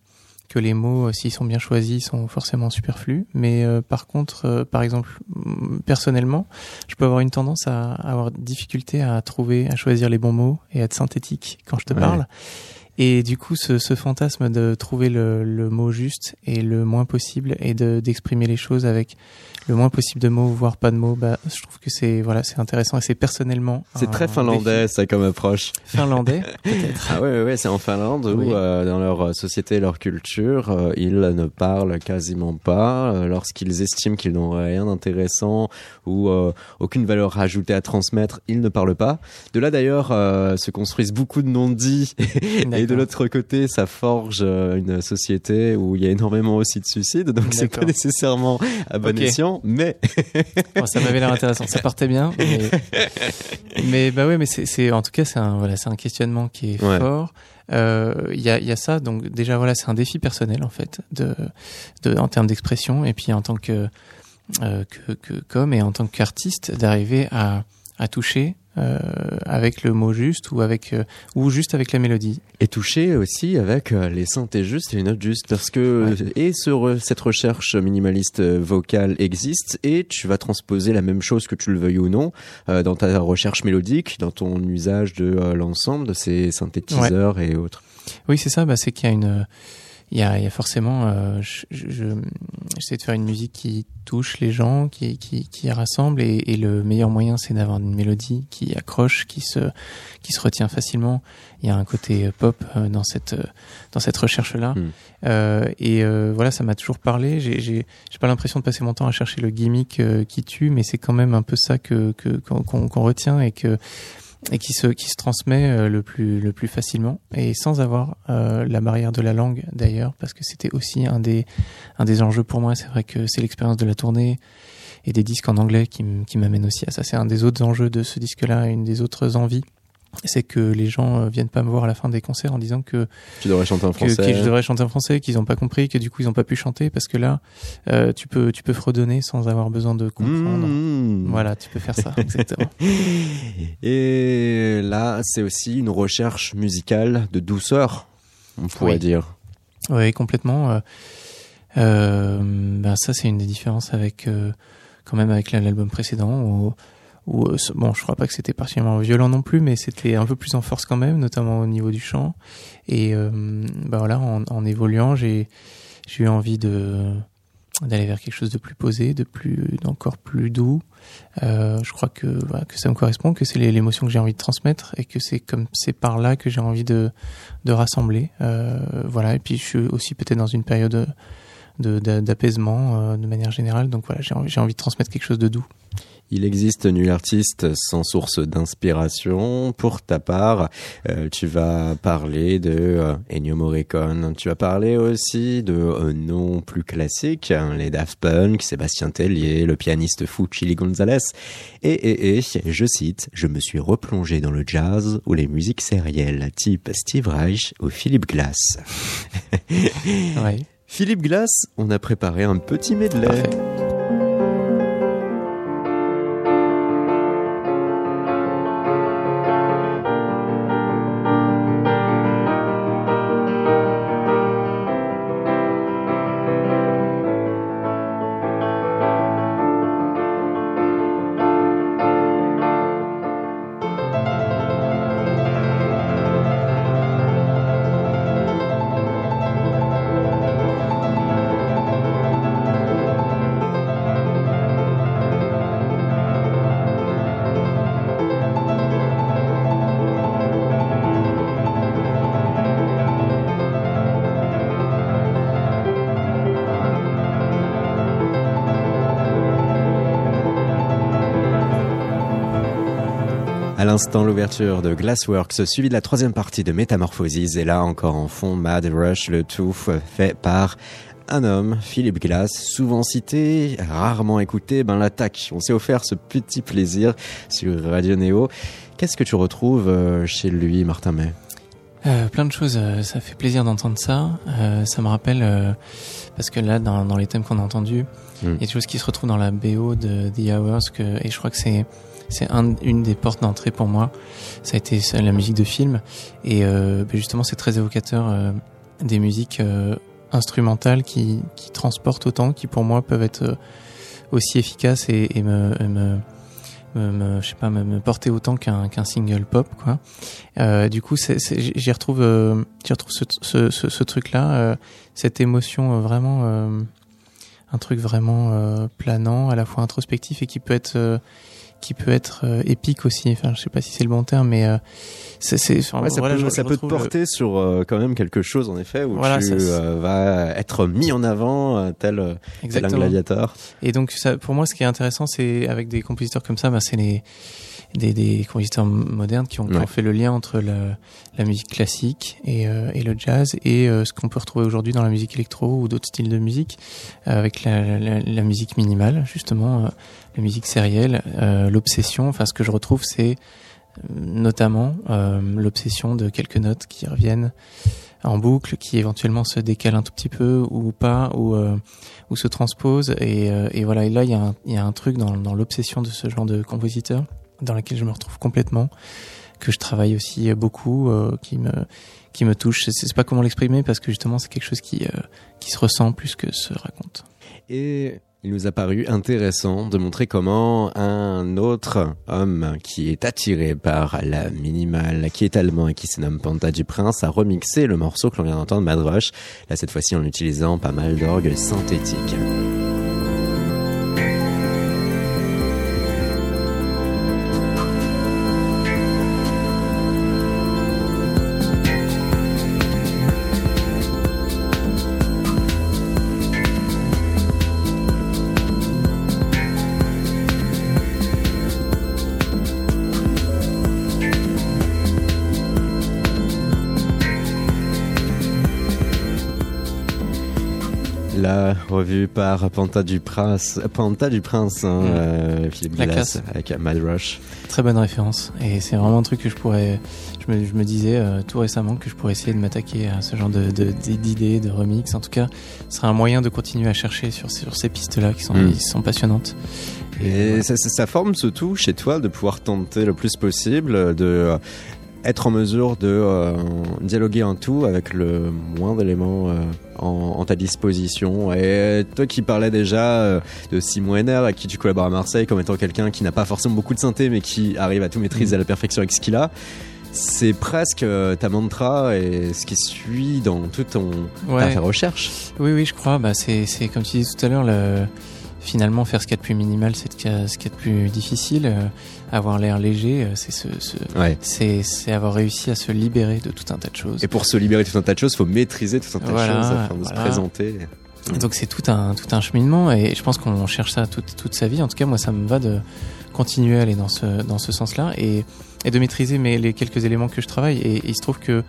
que les mots, euh, s'ils sont bien choisis, sont forcément superflus. Mais euh, par contre, euh, par exemple, mm, personnellement, je peux avoir une tendance à, à avoir difficulté à trouver, à choisir les bons mots et à être synthétique quand je te Ouais. parle. Et du coup, ce, ce fantasme de trouver le, le mot juste et le moins possible et de d'exprimer les choses avec le moins possible de mots, voire pas de mots, bah, je trouve que c'est voilà, c'est intéressant et c'est personnellement. C'est très finlandais ça comme approche. Finlandais, [LAUGHS] peut-être. Ah ouais, ouais, ouais, c'est en Finlande où euh, dans leur euh, société, leur culture, euh, ils ne parlent quasiment pas euh, lorsqu'ils estiment qu'ils n'ont rien d'intéressant ou euh, aucune valeur ajoutée à transmettre, ils ne parlent pas. De là d'ailleurs euh, se construisent beaucoup de non-dits [LAUGHS] et de l'autre côté, ça forge euh, une société où il y a énormément aussi de suicides, donc c'est pas nécessairement à bon Ok. escient, mais Bon, ça m'avait l'air intéressant. Ça partait bien, mais, [LAUGHS] mais bah ouais, mais c'est, en tout cas c'est un voilà, un questionnement qui est Ouais. fort. Euh, Il y a il y a ça, donc déjà voilà, c'est un défi personnel en fait de, de en termes d'expression et puis en tant que euh, que, que comme et en tant qu'artiste d'arriver à à toucher euh, avec le mot juste ou avec euh, ou juste avec la mélodie. et touché aussi avec euh, les synthés justes et les notes justes parce que Ouais. et ce cette recherche minimaliste vocale existe et tu vas transposer la même chose que tu le veuilles ou non dans ta recherche mélodique dans ton usage de l'ensemble de ces synthétiseurs et autres Oui, c'est ça. Bah, c'est qu'il y a une, il y y a forcément, euh, je, je- je- j'essaie de faire une musique qui touche les gens, qui, qui, qui rassemble, et, et le meilleur moyen, c'est d'avoir une mélodie qui accroche, qui se, qui se retient facilement. Il y a un côté euh, pop euh, dans cette, euh, dans cette recherche-là. Mm. Euh, et euh, voilà, ça m'a toujours parlé. J'ai, j'ai, j'ai pas l'impression de passer mon temps à chercher le gimmick qui tue, mais c'est quand même un peu ça que, que qu'on, qu'on- qu'on retient et que et qui se qui se transmet euh, le plus le plus facilement et sans avoir euh, la barrière de la langue d'ailleurs parce que c'était aussi un des un des enjeux pour moi c'est vrai que c'est l'expérience de la tournée et des disques en anglais qui, m- qui m'amènent aussi à ça. C'est un des autres enjeux de ce disque-là, une des autres envies. C'est que les gens euh, viennent pas me voir à la fin des concerts en disant que Tu devrais chanter en que, français. que je devrais chanter en français, qu'ils n'ont pas compris, que du coup ils n'ont pas pu chanter parce que là, euh, tu peux tu peux fredonner sans avoir besoin de comprendre. Mmh. Voilà, tu peux faire ça [LAUGHS] exactement. Et là, c'est aussi une recherche musicale de douceur, on pourrait Oui. dire. Oui, complètement. Euh, ben ça, c'est une des différences avec euh, quand même avec la- l'album précédent où, euh, bon, je crois pas que c'était particulièrement violent non plus, mais c'était un peu plus en force quand même, notamment au niveau du chant. Et euh, ben voilà, en, évoluant, j'ai j'ai eu envie de d'aller vers quelque chose de plus posé, de plus d'encore plus doux. Euh, je crois que voilà, que ça me correspond, que c'est l'émotion que j'ai envie de transmettre et que c'est comme c'est par là que j'ai envie de de rassembler. Euh, voilà. Et puis je suis aussi peut-être dans une période de de- d'apaisement euh, de manière générale. Donc voilà, j'ai envie de transmettre quelque chose de doux. Il existe nul artiste sans source d'inspiration. Pour ta part, euh, tu vas parler de euh, Ennio Morricone. Tu vas parler aussi de euh, noms plus classiques, hein, les Daft Punk, Sébastien Tellier, le pianiste fou Chili Gonzalez. Et, et, et, je cite, je me suis replongé dans le jazz ou les musiques sérielles, type Steve Reich ou Philip Glass. [LAUGHS] Ouais. Philippe Glass, on a préparé un petit medley. Parfait. L'instant, l'ouverture de Glassworks, suivi de la troisième partie de Métamorphosis, et là encore en fond, Mad Rush, le tout fait par un homme, Philippe Glass, souvent cité, rarement écouté, ben l'attaque. On s'est offert ce petit plaisir sur Radio Néo. Qu'est-ce que tu retrouves euh, chez lui, Martin May? Euh, plein de choses, euh, ça fait plaisir d'entendre ça. Euh, ça me rappelle, euh, parce que là, dans, dans les thèmes qu'on a entendus, il Mm. y a des choses qui se retrouvent dans la BO de The Hours, que, et je crois que c'est c'est un, une des portes d'entrée pour moi. Ça a été la musique de film, et euh, ben justement, c'est très évocateur euh, des musiques euh, instrumentales qui, qui transportent autant, qui pour moi peuvent être euh, aussi efficaces et, et me, me me, je sais pas me, porter autant qu'un qu'un single pop quoi euh, du coup j'y retrouve euh, j'y retrouve ce, ce, ce, ce truc là cette émotion euh, vraiment euh, un truc vraiment euh, planant à la fois introspectif et qui peut être euh, qui peut être euh, épique aussi enfin je sais pas si c'est le bon terme mais euh, c'est c'est enfin, Ouais, ça voilà, peut, je- ça je peut te le- porter sur euh, quand même quelque chose, en effet, où Voilà, tu ça, vas être mis en avant, tel, tel un gladiateur. Et donc, ça, pour moi, ce qui est intéressant, c'est avec des compositeurs comme ça, bah, c'est les des, des compositeurs modernes qui ont, Ouais. fait le lien entre la, la musique classique et, euh, et le jazz et euh, ce qu'on peut retrouver aujourd'hui dans la musique électro ou d'autres styles de musique euh, avec la, la, la musique minimale, justement, la musique sérielle, l'obsession. Enfin, ce que je retrouve, c'est notamment l'obsession de quelques notes qui reviennent en boucle, qui éventuellement se décalent un tout petit peu ou pas, ou euh, ou se transpose et, euh, et voilà et là il y a un, il y a un truc dans, dans l'obsession de ce genre de compositeur dans lequel je me retrouve complètement que je travaille aussi beaucoup euh, qui me qui me touche je sais pas comment l'exprimer parce que justement c'est quelque chose qui euh, qui se ressent plus que se raconte Et il nous a paru intéressant de montrer comment un autre homme qui est attiré par la minimale, qui est allemand et qui se nomme Panta du Prince, a remixé le morceau que l'on vient d'entendre, Mad Rush, là cette fois-ci en utilisant pas mal d'orgues synthétiques. Revu par Panta du Prince, Panta du Prince, hein, Mm. euh, Philippe La Glass, avec Mad Rush. Très bonne référence. Et c'est vraiment un truc que je pourrais. Je me, je me disais euh, tout récemment que je pourrais essayer de m'attaquer à ce genre de d'idées, de, remix. En tout cas, ce serait un moyen de continuer à chercher sur, sur ces pistes-là qui sont, Mm. qui sont passionnantes. Et voilà. ça, ça- ça forme ce tout chez toi de pouvoir tenter le plus possible de euh, être en mesure de euh, dialoguer en tout avec le moins d'éléments en, en ta disposition. Et toi qui parlais déjà euh, de Simon Henner, avec qui tu collabores à Marseille, comme étant quelqu'un qui n'a pas forcément beaucoup de synthé, mais qui arrive à tout maîtriser à la perfection avec ce qu'il a. C'est presque euh, ta mantra et ce qui suit dans toute ton, Ouais. ta recherche. Oui, oui, je crois. Bah, c'est, c'est comme tu disais tout à l'heure, le... finalement, faire ce qu'il y a de plus minimal, c'est ce qu'il y a de plus difficile. Euh, avoir l'air léger, euh, c'est, ce, ce- Ouais. c'est, c'est avoir réussi à se libérer de tout un tas de choses. Et pour se libérer de tout un tas de choses, faut maîtriser tout un tas Voilà, de choses afin de voilà. se présenter. Et Donc c'est tout un tout un cheminement et je pense qu'on cherche ça toute toute sa vie. En tout cas, moi, ça me va de continuer à aller dans ce dans ce sens-là et et de maîtriser mes les quelques éléments que je travaille. Et, il se trouve que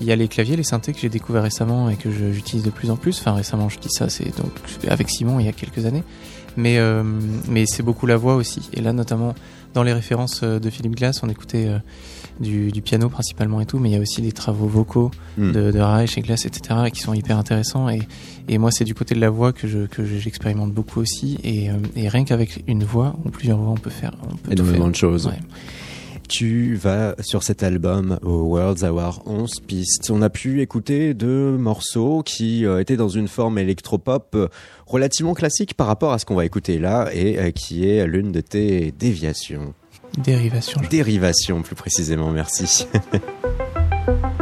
il y a les claviers, les synthés que j'ai découverts récemment et que j'utilise de plus en plus. Enfin récemment, je dis ça, c'est donc avec Simon il y a quelques années. Mais euh, mais c'est beaucoup la voix aussi. Et là, notamment dans les références euh, de Philippe Glass, on écoutait euh, du, du piano principalement et tout, mais il y a aussi des travaux vocaux Hmm. de, de Reich et Glass, etc., qui sont hyper intéressants. Et, et moi, c'est du côté de la voix que je que j'expérimente beaucoup aussi. Et, et rien qu'avec une voix ou plusieurs voix, on peut faire, on peut énormément faire. de choses. Ouais. Tu vas sur cet album au Worlds avoir 11 pistes. On a pu écouter deux morceaux qui euh, étaient dans une forme électropop euh, relativement classique par rapport à ce qu'on va écouter là et euh, qui est l'une de tes déviations. Dérivation. Dérivations plus précisément, merci. [LAUGHS]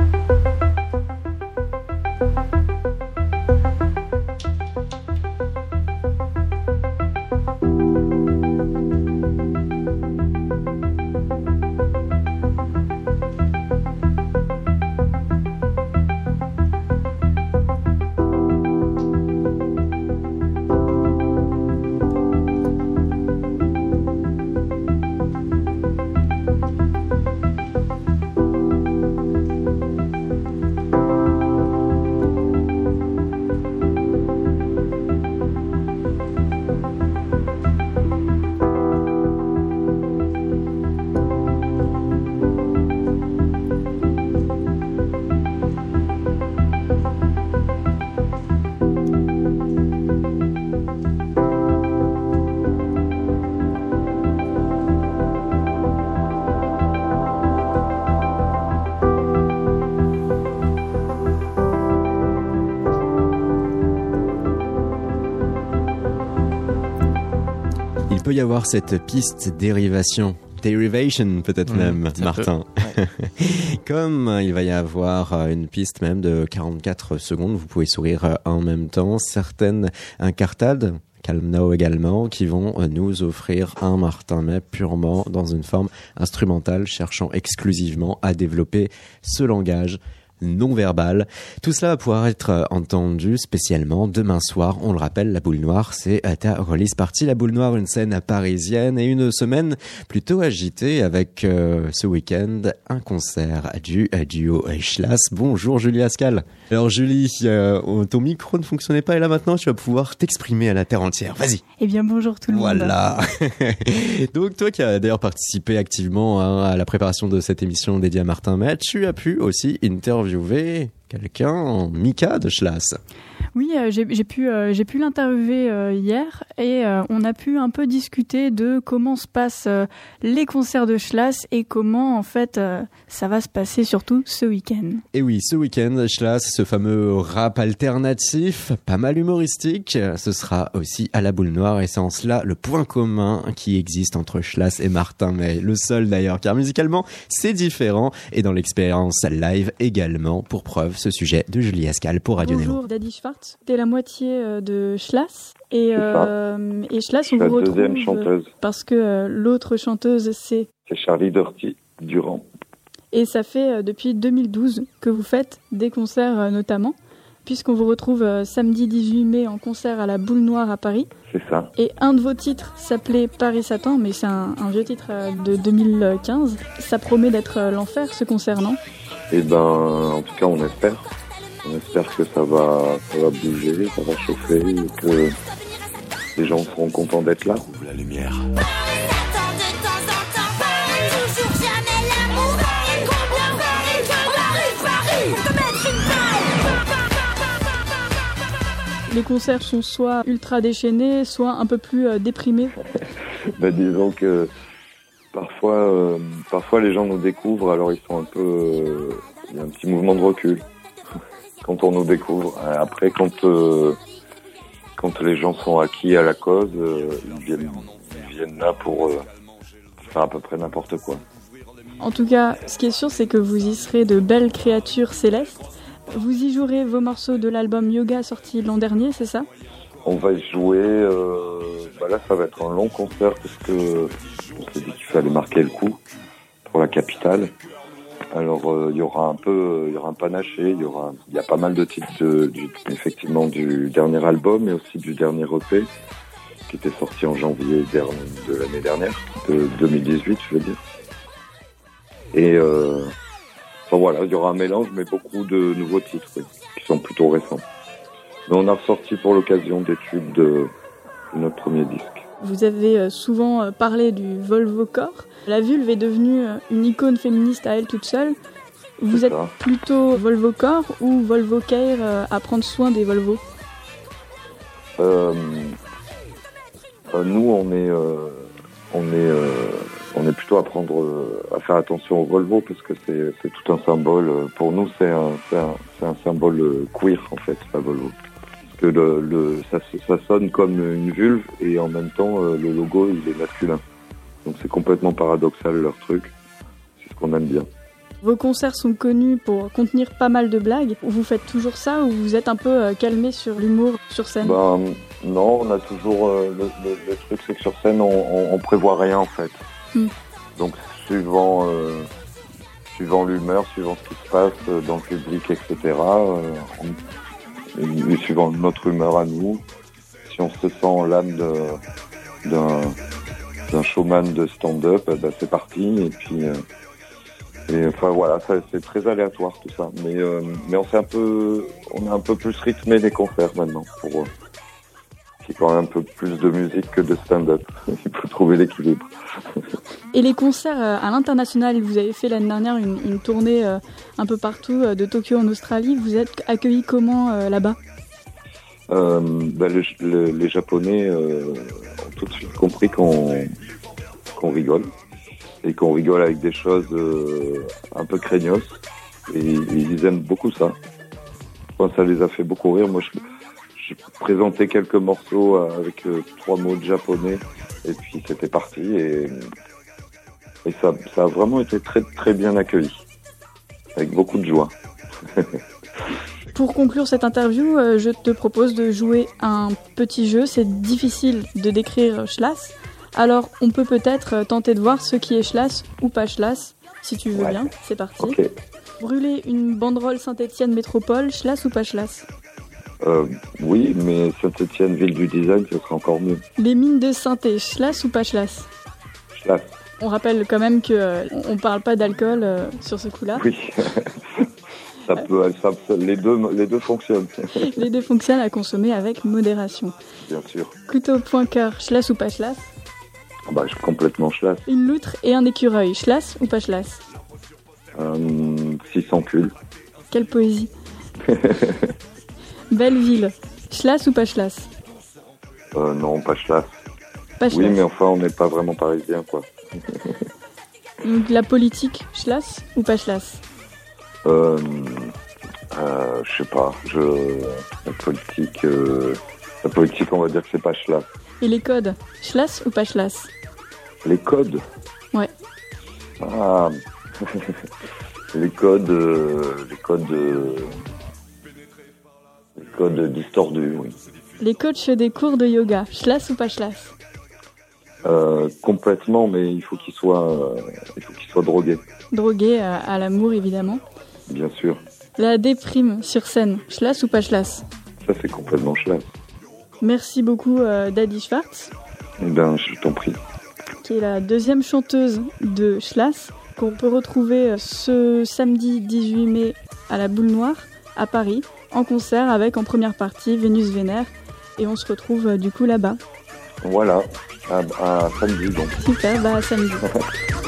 peut y avoir cette piste dérivation. Derivation peut-être Mmh, même, Martin. [LAUGHS] Comme euh, il va y avoir euh, une piste même de 44 secondes, vous pouvez sourire euh, en même temps. Certaines incartades, Calm Now également, qui vont nous offrir un Martin May purement dans une forme instrumentale, cherchant exclusivement à développer ce langage non verbal. Tout cela va pouvoir être euh, entendu spécialement demain soir. On le rappelle, la boule noire, c'est à ta release party. La boule noire, une scène parisienne et une semaine plutôt agitée avec euh, ce week-end un concert du euh, duo Schlass. Bonjour Julie Ascal. Alors Julie, euh, ton micro ne fonctionnait pas et là maintenant tu vas pouvoir t'exprimer à la terre entière. Vas-y. Eh bien, bonjour tout le monde. Voilà. [LAUGHS] Donc toi qui as d'ailleurs participé activement hein, à la préparation de cette émission dédiée à Martin May, tu as pu aussi interviewer quelqu'un, Mika de Schlass. Oui, euh, j'ai pu, euh, j'ai pu l'interviewer euh, hier et euh, on a pu un peu discuter de comment se passent euh, les concerts de Schlass et comment en fait euh, ça va se passer surtout ce week-end. Et oui, ce week-end, Schlass, ce fameux rap alternatif, pas mal humoristique, ce sera aussi à la boule noire et c'est en cela le point commun qui existe entre Schlass et Martin May. Le seul d'ailleurs, car musicalement, c'est différent et dans l'expérience live également, pour preuve, ce sujet de Julie Ascal pour Radio Néo. Bonjour Daddy Schwartz, t'es la moitié euh, de Schlass et, euh, et Schlass on la vous retrouve deuxième euh, chanteuse, parce que euh, l'autre chanteuse c'est c'est Charlie Dorty Durand. et ça fait euh, depuis 2012 que vous faites des concerts euh, notamment puisqu'on vous retrouve euh, samedi 18 mai en concert à la Boule Noire à Paris. C'est ça. Et un de vos titres s'appelait Paris Satan, mais c'est un, un vieux titre euh, de 2015. Ça promet d'être euh, l'enfer ce concert, non? Et ben, en tout cas, on espère. On espère que ça va, ça va bouger, ça va chauffer, et que les gens seront contents d'être là. La lumière. Les concerts sont soit ultra déchaînés, soit un peu plus euh, déprimés. [LAUGHS] Ben, disons que parfois, euh, parfois les gens nous découvrent, alors ils sont un peu, euh, il y a un petit mouvement de recul quand on nous découvre. Euh, Après, quand euh, quand les gens sont acquis à la cause, euh, ils viennent, ils viennent là pour euh, faire à peu près n'importe quoi. En tout cas, ce qui est sûr, c'est que vous y serez de belles créatures célestes. Vous y jouerez vos morceaux de l'album Yoga sorti l'an dernier, c'est ça? On va y jouer. Euh, bah là, ça va être un long concert parce que on s'est dit qu'il fallait marquer le coup pour la capitale. Alors, euh, il y aura un peu, il y aura un panaché. Il y aura, il y a pas mal de titres, de- du, effectivement, du dernier album, mais aussi du dernier EP qui était sorti en janvier de l'année dernière, de 2018, je veux dire. Et euh, enfin, voilà, il y aura un mélange, mais beaucoup de nouveaux titres qui sont plutôt récents. Mais on a ressorti pour l'occasion des tubes de notre premier disque. Vous avez euh, souvent euh, parlé du Volvo corps. La vulve est devenue euh, une icône féministe à elle toute seule. Vous êtes ça. plutôt Volvo corps ou Volvo care à prendre soin des Volvo Euh, euh, nous, on est, euh, on est, on est plutôt à prendre, à faire attention au Volvo parce que c'est, c'est tout un symbole. Pour nous, c'est un, c'est un, c'est un symbole queer en fait, la Volvo. Parce que le, le, ça, ça sonne comme une vulve et en même temps, euh, le logo, il est masculin. Donc c'est complètement paradoxal leur truc. C'est ce qu'on aime bien. Vos concerts sont connus pour contenir pas mal de blagues. Vous faites toujours ça ou vous êtes un peu euh, calmé sur l'humour sur scène? Ben, non, on a toujours euh, le, le- le truc, c'est que sur scène, on, on, on prévoit rien en fait. Hmm. Donc suivant, euh, suivant l'humeur, suivant ce qui se passe dans le public, etc. euh, on- et, suivant notre humeur à nous, si on se sent l'âme d'un showman de stand-up, ben, c'est parti. Et puis, euh, et enfin voilà, c'est très aléatoire tout ça. Mais euh, mais on s'est un peu, on a un peu plus rythmé les concerts maintenant pour. C'est quand même un peu plus de musique que de stand-up. [LAUGHS] Il faut trouver l'équilibre. Et les concerts euh, à l'international, vous avez fait l'année dernière une, une tournée euh, un peu partout, euh, de Tokyo en Australie. Vous êtes accueillis comment là-bas? Euh, bah, les, les- les Japonais euh, ont tout de suite compris qu'on rigole et qu'on rigole avec des choses euh, un peu craignos et, ils aiment beaucoup ça. Je pense que ça les a fait beaucoup rire. Moi, je, je présentais quelques morceaux euh, avec euh, trois mots de japonais et puis c'était parti et, et ça, ça a vraiment été très très bien accueilli avec beaucoup de joie. [LAUGHS] Pour conclure cette interview, euh, je te propose de jouer un petit jeu. C'est difficile de décrire Schlass. Alors, on peut peut-être tenter de voir ce qui est Schlass ou pas Schlass, si tu veux Ouais. bien. C'est parti. Brûler une banderole Saint-Étienne Métropole, Schlass ou pas Schlass Euh, oui, mais Saint-Etienne, ville du design, ce serait encore mieux. Les mines de synthé, Schlass ou pas Schlass Schlass. On rappelle quand même que euh, on parle pas d'alcool euh, sur ce coup-là. Oui. [LAUGHS] ça peut, ça, les deux, les deux fonctionnent, [LAUGHS] Les deux fonctionnent à consommer avec modération. bien sûr. Couteau point cœur, Schlass ou pas Schlass Ah Bah, je suis complètement Schlass. Une loutre et un écureuil, Schlass ou pas Schlass Euh, 600 cultes. Quelle poésie. [LAUGHS] Belle ville, Schlass ou pas Schlass Euh, non, pas Schlass. Pas Oui, mais enfin, on n'est pas vraiment parisien, quoi. [LAUGHS] Donc la politique, Schlass ou pas Schlass Euh, euh, je sais pas. Je, la politique, euh, la politique, on va dire que c'est pas Schlass. Et les codes, Schlass ou pas Schlass Les codes? Ouais. Ah. [LAUGHS] les codes, les codes, codes distordus, oui. Les coachs des cours de yoga, Schlass ou pas Schlass Euh, complètement, mais il faut qu'il soit, euh, il faut qu'il soit drogué, Drogués à, à l'amour évidemment. bien sûr. La déprime sur scène, Schlass ou pas Schlass Ça, c'est complètement Schlass. Merci beaucoup euh, Daddy Schwartz, Eh ben, je t'en prie. qui est la deuxième chanteuse de Schlass, qu'on peut retrouver euh, ce samedi 18 mai à la Boule Noire. à Paris, en concert avec en première partie Vénus Vénère. Et on se retrouve euh, du coup là-bas. Voilà, à, à samedi donc. Super, bah samedi. [LAUGHS]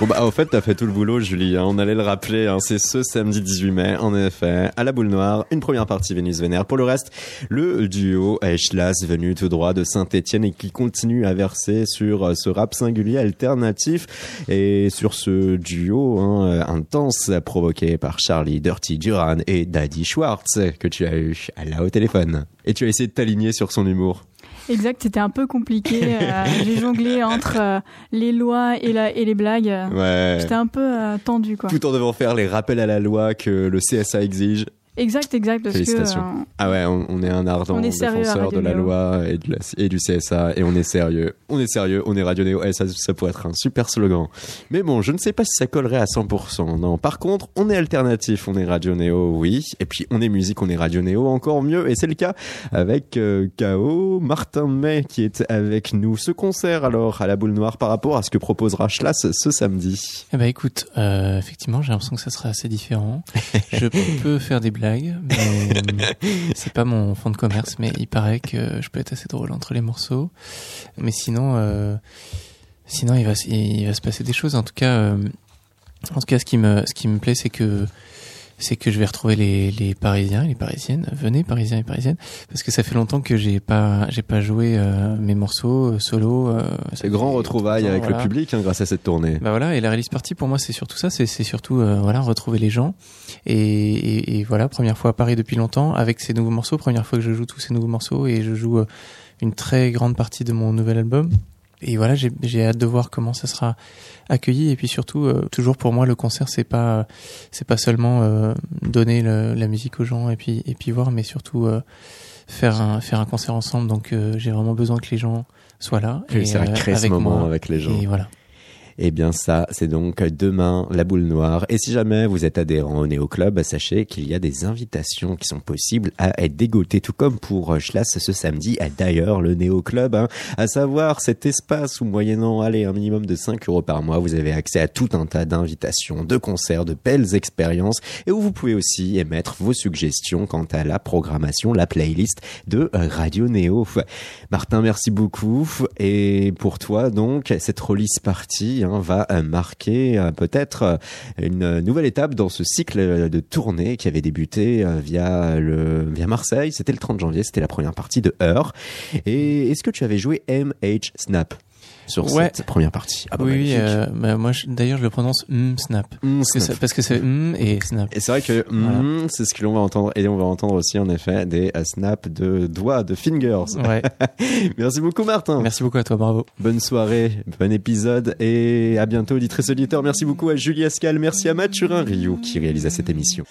Bon bah au fait t'as fait tout le boulot Julie, hein. on allait le rappeler, hein. c'est ce samedi 18 mai en effet, à la boule noire, une première partie Vénus Vénère. Pour le reste, le duo Eschlas venu tout droit de Saint-Etienne et qui continue à verser sur euh, ce rap singulier alternatif et sur ce duo hein, euh, intense provoqué par Charlie Dirty Duran et Daddy Schwartz que tu as eu là au téléphone. Et tu as essayé de t'aligner sur son humour. Exact, c'était un peu compliqué. euh, J'ai jonglé entre euh, les lois et, la, et les blagues. Ouais. J'étais un peu euh, tendu, quoi. Tout en devant faire les rappels à la loi que le CSA exige. Exact, exact, parce que Félicitations. euh, Ah ouais, on, on est un ardent On est sérieux défenseur de la loi et, de la- et du CSA et on est sérieux. On est sérieux, on est Radio Néo. Eh, ça, ça pourrait être un super slogan. Mais bon, je ne sais pas si ça collerait à 100%. Non, par contre, on est alternatif, on est Radio Néo, oui. Et puis on est musique, on est Radio Néo, encore mieux. Et c'est le cas avec euh, KO, Martin May qui est avec nous. Ce concert alors à la boule noire par rapport à ce que proposera Schlas ce samedi. Eh ben écoute, euh, effectivement, j'ai l'impression que ça sera assez différent. [LAUGHS] Je peux faire des blagues, mais [LAUGHS] c'est pas mon fond de commerce. Mais il paraît que je peux être assez drôle entre les morceaux. Mais sinon, euh, sinon il va, il va se passer des choses. En tout cas, euh, en tout cas, ce qui me, ce qui me plaît, c'est que c'est que je vais retrouver les, les Parisiens et les Parisiennes. Venez Parisiens et Parisiennes, parce que ça fait longtemps que j'ai pas j'ai pas joué euh, mes morceaux euh, solo. euh, C'est grand longtemps, avec voilà. le public hein, grâce à cette tournée. Bah voilà, et la release party pour moi c'est surtout ça, c'est c'est surtout euh, voilà retrouver les gens et, et, et voilà première fois à Paris depuis longtemps avec ces nouveaux morceaux, première fois que je joue tous ces nouveaux morceaux et je joue euh, une très grande partie de mon nouvel album et voilà j'ai j'ai hâte de voir comment ça sera accueilli et puis surtout euh, toujours pour moi le concert c'est pas c'est pas seulement euh, donner le- la musique aux gens et puis et puis voir mais surtout euh, faire un faire un concert ensemble donc euh, j'ai vraiment besoin que les gens soient là Réussir à euh, créer ce moment moi. avec les gens. et voilà Eh bien ça, c'est donc demain la boule noire. Et si jamais vous êtes adhérent au Néo Club, sachez qu'il y a des invitations qui sont possibles à être dégotées, tout comme pour euh, Schlas ce samedi. à D'ailleurs, le Néo Club, hein, à savoir cet espace où moyennant allez, un minimum de 5 euros par mois, vous avez accès à tout un tas d'invitations, de concerts, de belles expériences, et où vous pouvez aussi émettre vos suggestions quant à la programmation, la playlist de euh, Radio Néo. Martin, merci beaucoup. Et pour toi, donc, cette release party va euh, marquer euh, peut-être euh, une nouvelle étape dans ce cycle de tournée qui avait débuté via Marseille. C'était le 30 janvier, c'était la première partie de Heure. Et est-ce que tu avais joué MH Snap? Sur Ouais. cette première partie Ah bah, oui, euh, bah, moi je- d'ailleurs je le prononce mm, snap. Mm, Parce que, Snap. ça- parce que c'est mm et snap. Et c'est vrai que Voilà. mm, c'est ce que l'on va entendre. Et on va entendre aussi en effet des euh, snaps de doigts, de fingers. Ouais. [LAUGHS] Merci beaucoup Martin. Merci beaucoup à toi, bravo. Bonne soirée, bon épisode et à bientôt auditrices auditeurs. Merci beaucoup à Julie Ascal, merci à Mathurin Rio qui réalisa cette émission.